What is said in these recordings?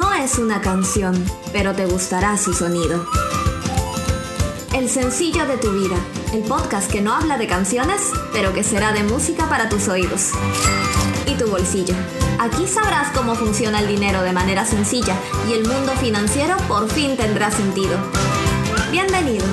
No es una canción, pero te gustará su sonido. El sencillo de tu vida, el podcast que no habla de canciones, pero que será de música para tus oídos. Y tu bolsillo. Aquí sabrás cómo funciona el dinero de manera sencilla y el mundo financiero por fin tendrá sentido. Bienvenido.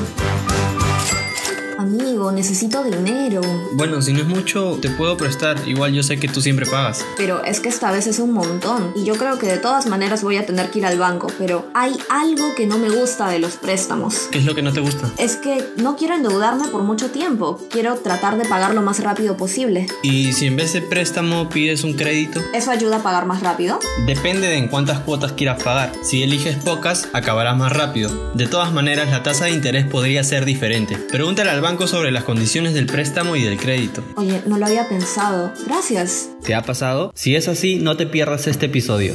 Amigo, necesito dinero. Bueno, si no es mucho, te puedo prestar. Igual yo sé que tú siempre pagas. Pero es que esta vez es un montón. Y yo creo que de todas maneras voy a tener que ir al banco. Pero hay algo que no me gusta de los préstamos. ¿Qué es lo que no te gusta? Es que no quiero endeudarme por mucho tiempo. Quiero tratar de pagar lo más rápido posible. ¿Y si en vez de préstamo pides un crédito? ¿Eso ayuda a pagar más rápido? Depende de en cuántas cuotas quieras pagar. Si eliges pocas, acabarás más rápido. De todas maneras, la tasa de interés podría ser diferente. Pregúntale al banco sobre las condiciones del préstamo y del crédito. Oye, no lo había pensado. Gracias. ¿Te ha pasado? Si es así, no te pierdas este episodio.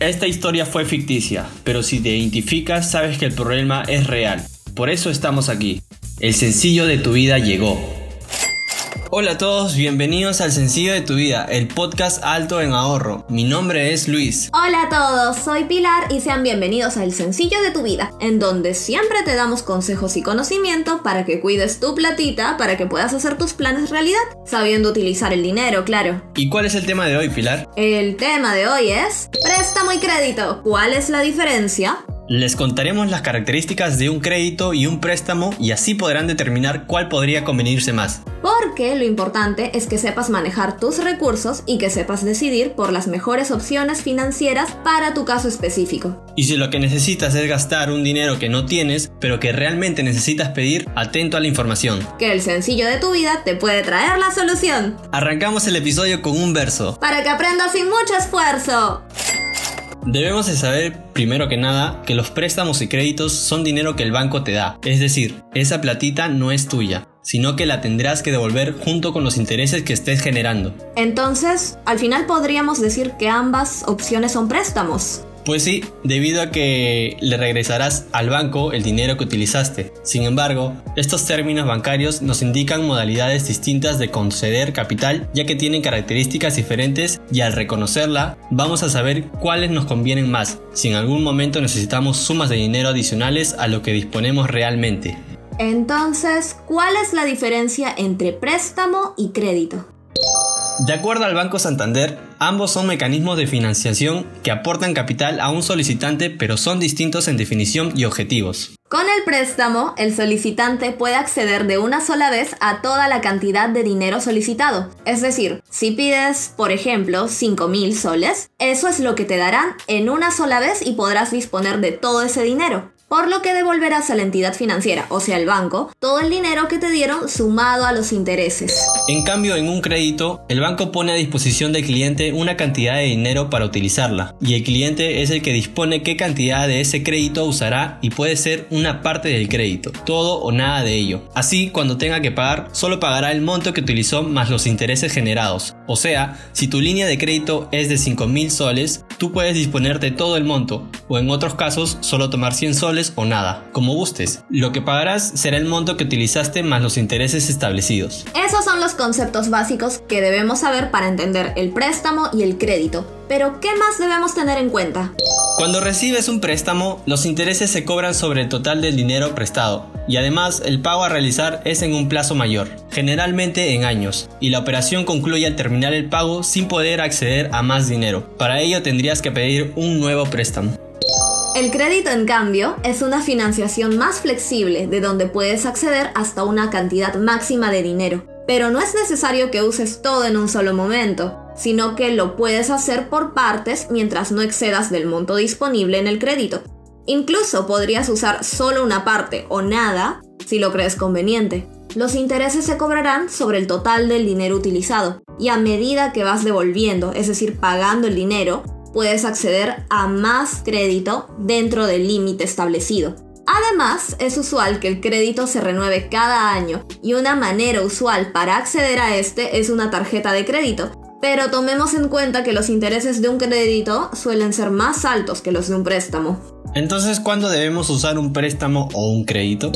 Esta historia fue ficticia, pero si te identificas sabes que el problema es real. Por eso estamos aquí. El sencillo de tu vida llegó. Hola a todos, bienvenidos al Sencillo de tu Vida, el podcast alto en ahorro. Mi nombre es Luis. Hola a todos, soy Pilar y sean bienvenidos al Sencillo de tu Vida, en donde siempre te damos consejos y conocimiento para que cuides tu platita, para que puedas hacer tus planes realidad, sabiendo utilizar el dinero, claro. ¿Y cuál es el tema de hoy, Pilar? El tema de hoy es préstamo y crédito. ¿Cuál es la diferencia? Les contaremos las características de un crédito y un préstamo y así podrán determinar cuál podría convenirse más. Porque lo importante es que sepas manejar tus recursos y que sepas decidir por las mejores opciones financieras para tu caso específico. Y si lo que necesitas es gastar un dinero que no tienes, pero que realmente necesitas pedir, atento a la información. Que el sencillo de tu vida te puede traer la solución. Arrancamos el episodio con un verso. Para que aprendas sin mucho esfuerzo. Debemos de saber, primero que nada, que los préstamos y créditos son dinero que el banco te da. Es decir, esa platita no es tuya, sino que la tendrás que devolver junto con los intereses que estés generando. Entonces, al final podríamos decir que ambas opciones son préstamos. Pues sí, debido a que le regresarás al banco el dinero que utilizaste. Sin embargo, estos términos bancarios nos indican modalidades distintas de conceder capital ya que tienen características diferentes y al reconocerla vamos a saber cuáles nos convienen más si en algún momento necesitamos sumas de dinero adicionales a lo que disponemos realmente. Entonces, ¿cuál es la diferencia entre préstamo y crédito? De acuerdo al Banco Santander, ambos son mecanismos de financiación que aportan capital a un solicitante pero son distintos en definición y objetivos. Con el préstamo, el solicitante puede acceder de una sola vez a toda la cantidad de dinero solicitado. Es decir, si pides, por ejemplo, 5.000 soles, eso es lo que te darán en una sola vez y podrás disponer de todo ese dinero por lo que devolverás a la entidad financiera, o sea, al banco, todo el dinero que te dieron sumado a los intereses. En cambio, en un crédito, el banco pone a disposición del cliente una cantidad de dinero para utilizarla, y el cliente es el que dispone qué cantidad de ese crédito usará y puede ser una parte del crédito, todo o nada de ello. Así, cuando tenga que pagar, solo pagará el monto que utilizó más los intereses generados. O sea, si tu línea de crédito es de 5.000 soles, tú puedes disponer de todo el monto, o en otros casos, solo tomar 100 soles o nada, como gustes. Lo que pagarás será el monto que utilizaste más los intereses establecidos. Esos son los conceptos básicos que debemos saber para entender el préstamo y el crédito. Pero, ¿qué más debemos tener en cuenta? Cuando recibes un préstamo, los intereses se cobran sobre el total del dinero prestado, y además el pago a realizar es en un plazo mayor, generalmente en años, y la operación concluye al terminar el pago sin poder acceder a más dinero. Para ello tendrías que pedir un nuevo préstamo. El crédito, en cambio, es una financiación más flexible de donde puedes acceder hasta una cantidad máxima de dinero. Pero no es necesario que uses todo en un solo momento, sino que lo puedes hacer por partes mientras no excedas del monto disponible en el crédito. Incluso podrías usar solo una parte o nada si lo crees conveniente. Los intereses se cobrarán sobre el total del dinero utilizado y a medida que vas devolviendo, es decir, pagando el dinero, puedes acceder a más crédito dentro del límite establecido. Además, es usual que el crédito se renueve cada año y una manera usual para acceder a este es una tarjeta de crédito. Pero tomemos en cuenta que los intereses de un crédito suelen ser más altos que los de un préstamo. Entonces, ¿cuándo debemos usar un préstamo o un crédito?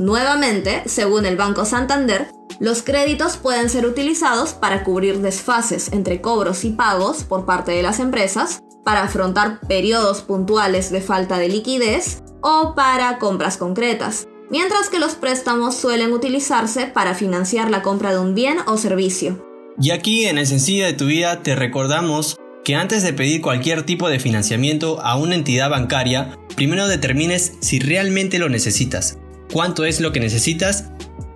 Nuevamente, según el Banco Santander, los créditos pueden ser utilizados para cubrir desfases entre cobros y pagos por parte de las empresas, para afrontar periodos puntuales de falta de liquidez o para compras concretas, mientras que los préstamos suelen utilizarse para financiar la compra de un bien o servicio. Y aquí en el sencillo de tu vida te recordamos que antes de pedir cualquier tipo de financiamiento a una entidad bancaria, primero determines si realmente lo necesitas, cuánto es lo que necesitas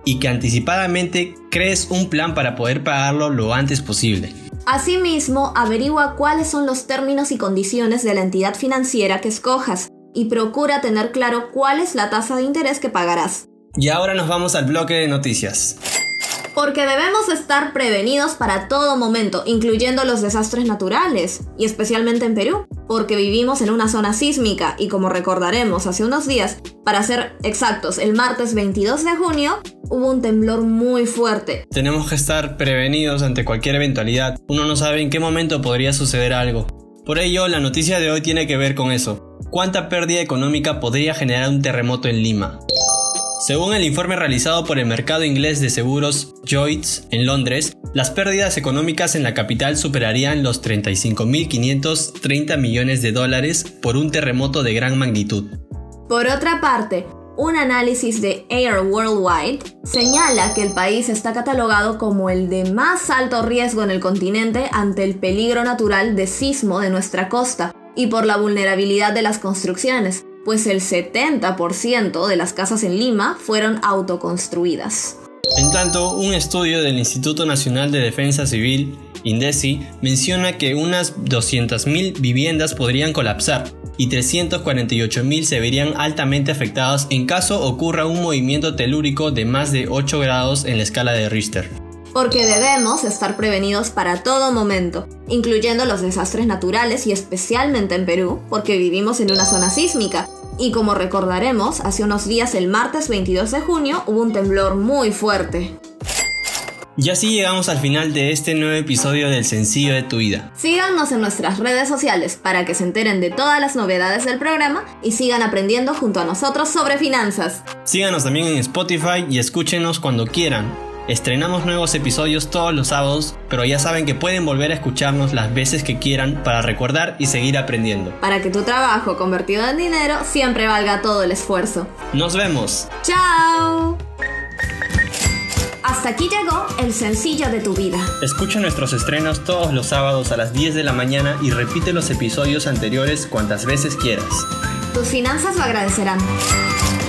y que anticipadamente crees un plan para poder pagarlo lo antes posible. Asimismo, averigua cuáles son los términos y condiciones de la entidad financiera que escojas y procura tener claro cuál es la tasa de interés que pagarás. Y ahora nos vamos al bloque de noticias porque debemos estar prevenidos para todo momento, incluyendo los desastres naturales, y especialmente en Perú, porque vivimos en una zona sísmica y como recordaremos hace unos días, para ser exactos, el martes 22 de junio, hubo un temblor muy fuerte. Tenemos que estar prevenidos ante cualquier eventualidad, uno no sabe en qué momento podría suceder algo. Por ello, la noticia de hoy tiene que ver con eso. ¿Cuánta pérdida económica podría generar un terremoto en Lima? Según el informe realizado por el mercado inglés de seguros Lloyds en Londres, las pérdidas económicas en la capital superarían los 35.530 millones de dólares por un terremoto de gran magnitud. Por otra parte, un análisis de Air Worldwide señala que el país está catalogado como el de más alto riesgo en el continente ante el peligro natural de sismo de nuestra costa y por la vulnerabilidad de las construcciones, pues el 70% de las casas en Lima fueron autoconstruidas. En tanto, un estudio del Instituto Nacional de Defensa Civil, menciona que unas 200.000 viviendas podrían colapsar y 348.000 se verían altamente afectadas en caso ocurra un movimiento telúrico de más de 8 grados en la escala de Richter porque debemos estar prevenidos para todo momento, incluyendo los desastres naturales y especialmente en Perú, porque vivimos en una zona sísmica. Y como recordaremos, hace unos días, el martes 22 de junio, hubo un temblor muy fuerte. Y así llegamos al final de este nuevo episodio del Sencillo de tu vida. Síganos en nuestras redes sociales para que se enteren de todas las novedades del programa y sigan aprendiendo junto a nosotros sobre finanzas. Síganos también en Spotify y escúchenos cuando quieran. Estrenamos nuevos episodios todos los sábados, pero ya saben que pueden volver a escucharnos las veces que quieran para recordar y seguir aprendiendo. Para que tu trabajo convertido en dinero siempre valga todo el esfuerzo. Nos vemos. ¡Chao! Hasta aquí llegó el sencillo de tu vida. Escucha nuestros estrenos todos los sábados a las 10 de la mañana y repite los episodios anteriores cuantas veces quieras. Tus finanzas lo agradecerán.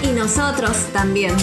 Y nosotros también.